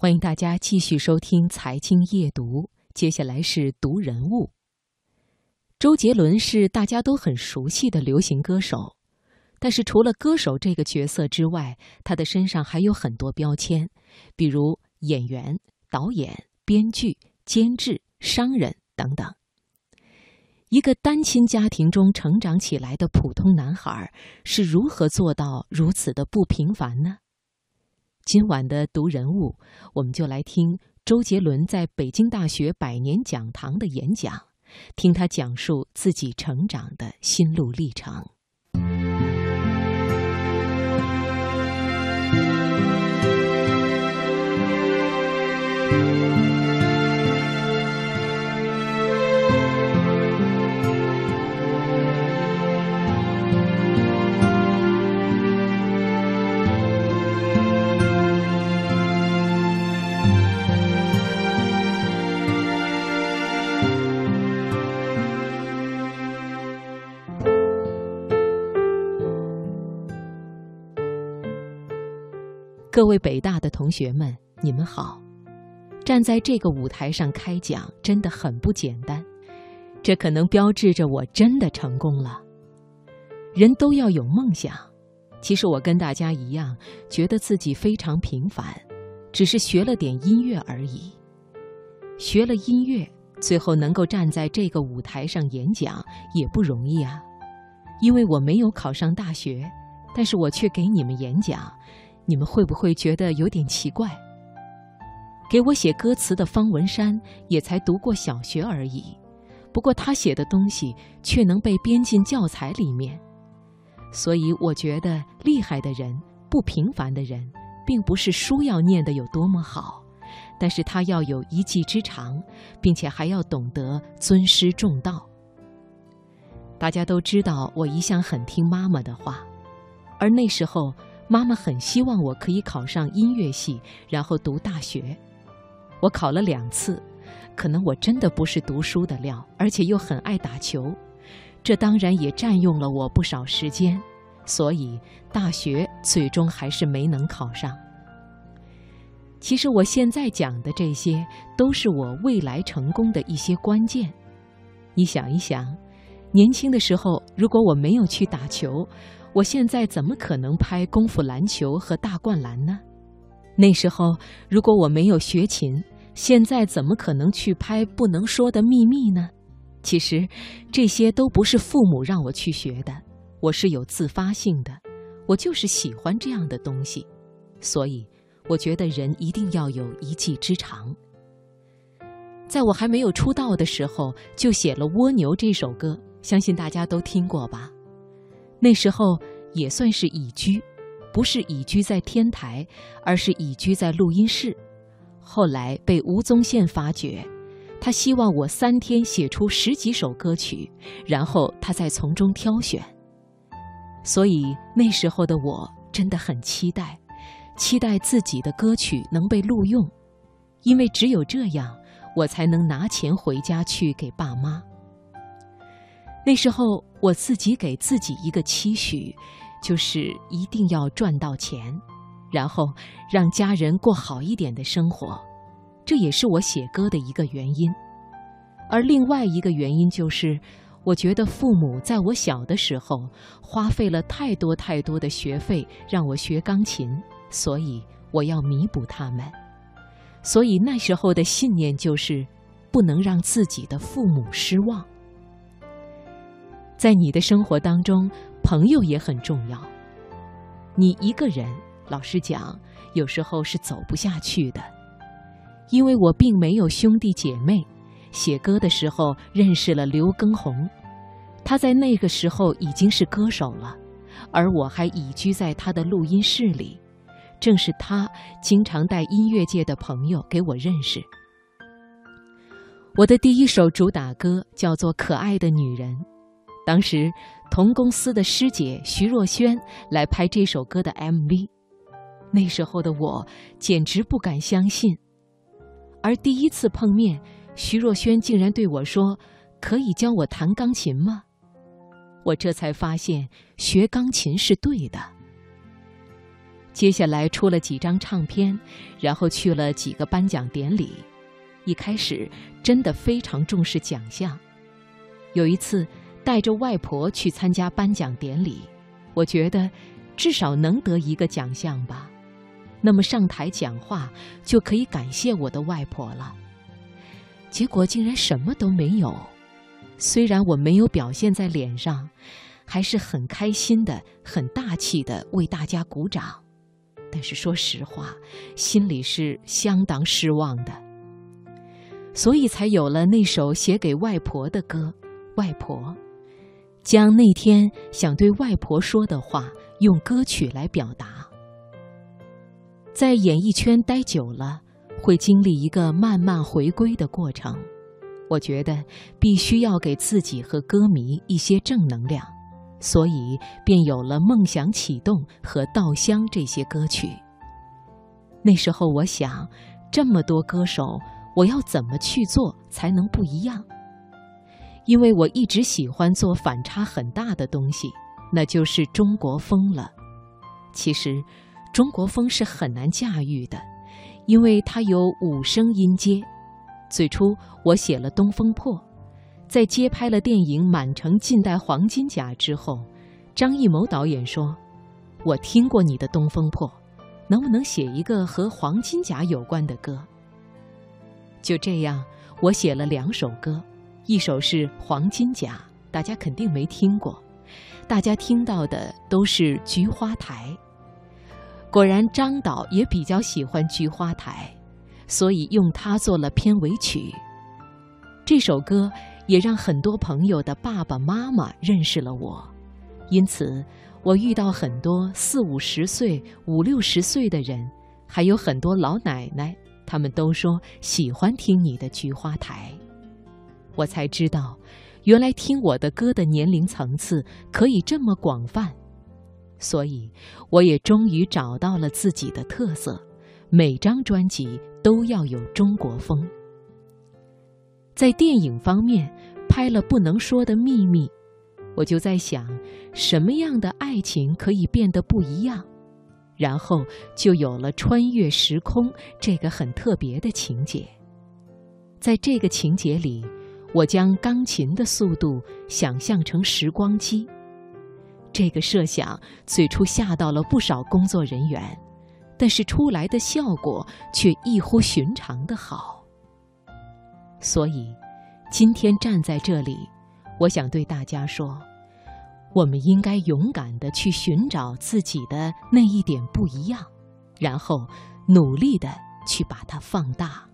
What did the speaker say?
欢迎大家继续收听《财经夜读》，接下来是读人物。周杰伦是大家都很熟悉的流行歌手，但是除了歌手这个角色之外，他的身上还有很多标签，比如演员、导演、编剧、监制、商人等等。一个单亲家庭中成长起来的普通男孩，是如何做到如此的不平凡呢？今晚的读人物，我们就来听周杰伦在北京大学百年讲堂的演讲，听他讲述自己成长的心路历程。各位北大的同学们，你们好！站在这个舞台上开讲真的很不简单，这可能标志着我真的成功了。人都要有梦想，其实我跟大家一样，觉得自己非常平凡，只是学了点音乐而已。学了音乐，最后能够站在这个舞台上演讲也不容易啊。因为我没有考上大学，但是我却给你们演讲。你们会不会觉得有点奇怪？给我写歌词的方文山也才读过小学而已，不过他写的东西却能被编进教材里面。所以我觉得厉害的人、不平凡的人，并不是书要念得有多么好，但是他要有一技之长，并且还要懂得尊师重道。大家都知道，我一向很听妈妈的话，而那时候。妈妈很希望我可以考上音乐系，然后读大学。我考了两次，可能我真的不是读书的料，而且又很爱打球，这当然也占用了我不少时间，所以大学最终还是没能考上。其实我现在讲的这些，都是我未来成功的一些关键。你想一想，年轻的时候，如果我没有去打球，我现在怎么可能拍功夫篮球和大灌篮呢？那时候如果我没有学琴，现在怎么可能去拍不能说的秘密呢？其实这些都不是父母让我去学的，我是有自发性的，我就是喜欢这样的东西，所以我觉得人一定要有一技之长。在我还没有出道的时候，就写了《蜗牛》这首歌，相信大家都听过吧。那时候也算是隐居，不是隐居在天台，而是隐居在录音室。后来被吴宗宪发掘，他希望我三天写出十几首歌曲，然后他再从中挑选。所以那时候的我真的很期待，期待自己的歌曲能被录用，因为只有这样，我才能拿钱回家去给爸妈。那时候我自己给自己一个期许，就是一定要赚到钱，然后让家人过好一点的生活，这也是我写歌的一个原因。而另外一个原因就是，我觉得父母在我小的时候花费了太多太多的学费让我学钢琴，所以我要弥补他们。所以那时候的信念就是，不能让自己的父母失望。在你的生活当中，朋友也很重要。你一个人，老实讲，有时候是走不下去的。因为我并没有兄弟姐妹，写歌的时候认识了刘畊宏，他在那个时候已经是歌手了，而我还隐居在他的录音室里。正是他经常带音乐界的朋友给我认识。我的第一首主打歌叫做《可爱的女人》。当时，同公司的师姐徐若瑄来拍这首歌的 MV，那时候的我简直不敢相信。而第一次碰面，徐若瑄竟然对我说：“可以教我弹钢琴吗？”我这才发现学钢琴是对的。接下来出了几张唱片，然后去了几个颁奖典礼。一开始真的非常重视奖项。有一次带着外婆去参加颁奖典礼，我觉得至少能得一个奖项吧。那么上台讲话就可以感谢我的外婆了。结果竟然什么都没有。虽然我没有表现在脸上，还是很开心的、很大气的为大家鼓掌，但是说实话，心里是相当失望的。所以才有了那首写给外婆的歌，《外婆》，将那天想对外婆说的话用歌曲来表达。在演艺圈待久了，会经历一个慢慢回归的过程。我觉得必须要给自己和歌迷一些正能量，所以便有了《梦想启动》和《稻香》这些歌曲。那时候我想，这么多歌手，我要怎么去做才能不一样？因为我一直喜欢做反差很大的东西，那就是中国风了。其实，中国风是很难驾驭的，因为它有五声音阶。最初我写了《东风破》，在接拍了电影《满城尽带黄金甲》之后，张艺谋导演说：“我听过你的《东风破》，能不能写一个和黄金甲有关的歌？”就这样，我写了两首歌，一首是《黄金甲》，大家肯定没听过，大家听到的都是《菊花台》。果然，张导也比较喜欢《菊花台》。所以用它做了片尾曲。这首歌也让很多朋友的爸爸妈妈认识了我，因此我遇到很多四五十岁、五六十岁的人，还有很多老奶奶，他们都说喜欢听你的《菊花台》。我才知道，原来听我的歌的年龄层次可以这么广泛，所以我也终于找到了自己的特色。每张专辑都要有中国风。在电影方面拍了《不能说的秘密》，我就在想，什么样的爱情可以变得不一样？然后就有了穿越时空这个很特别的情节。在这个情节里，我将钢琴的速度想象成时光机。这个设想最初吓到了不少工作人员。但是出来的效果却异乎寻常的好。所以，今天站在这里，我想对大家说：我们应该勇敢的去寻找自己的那一点不一样，然后努力的去把它放大。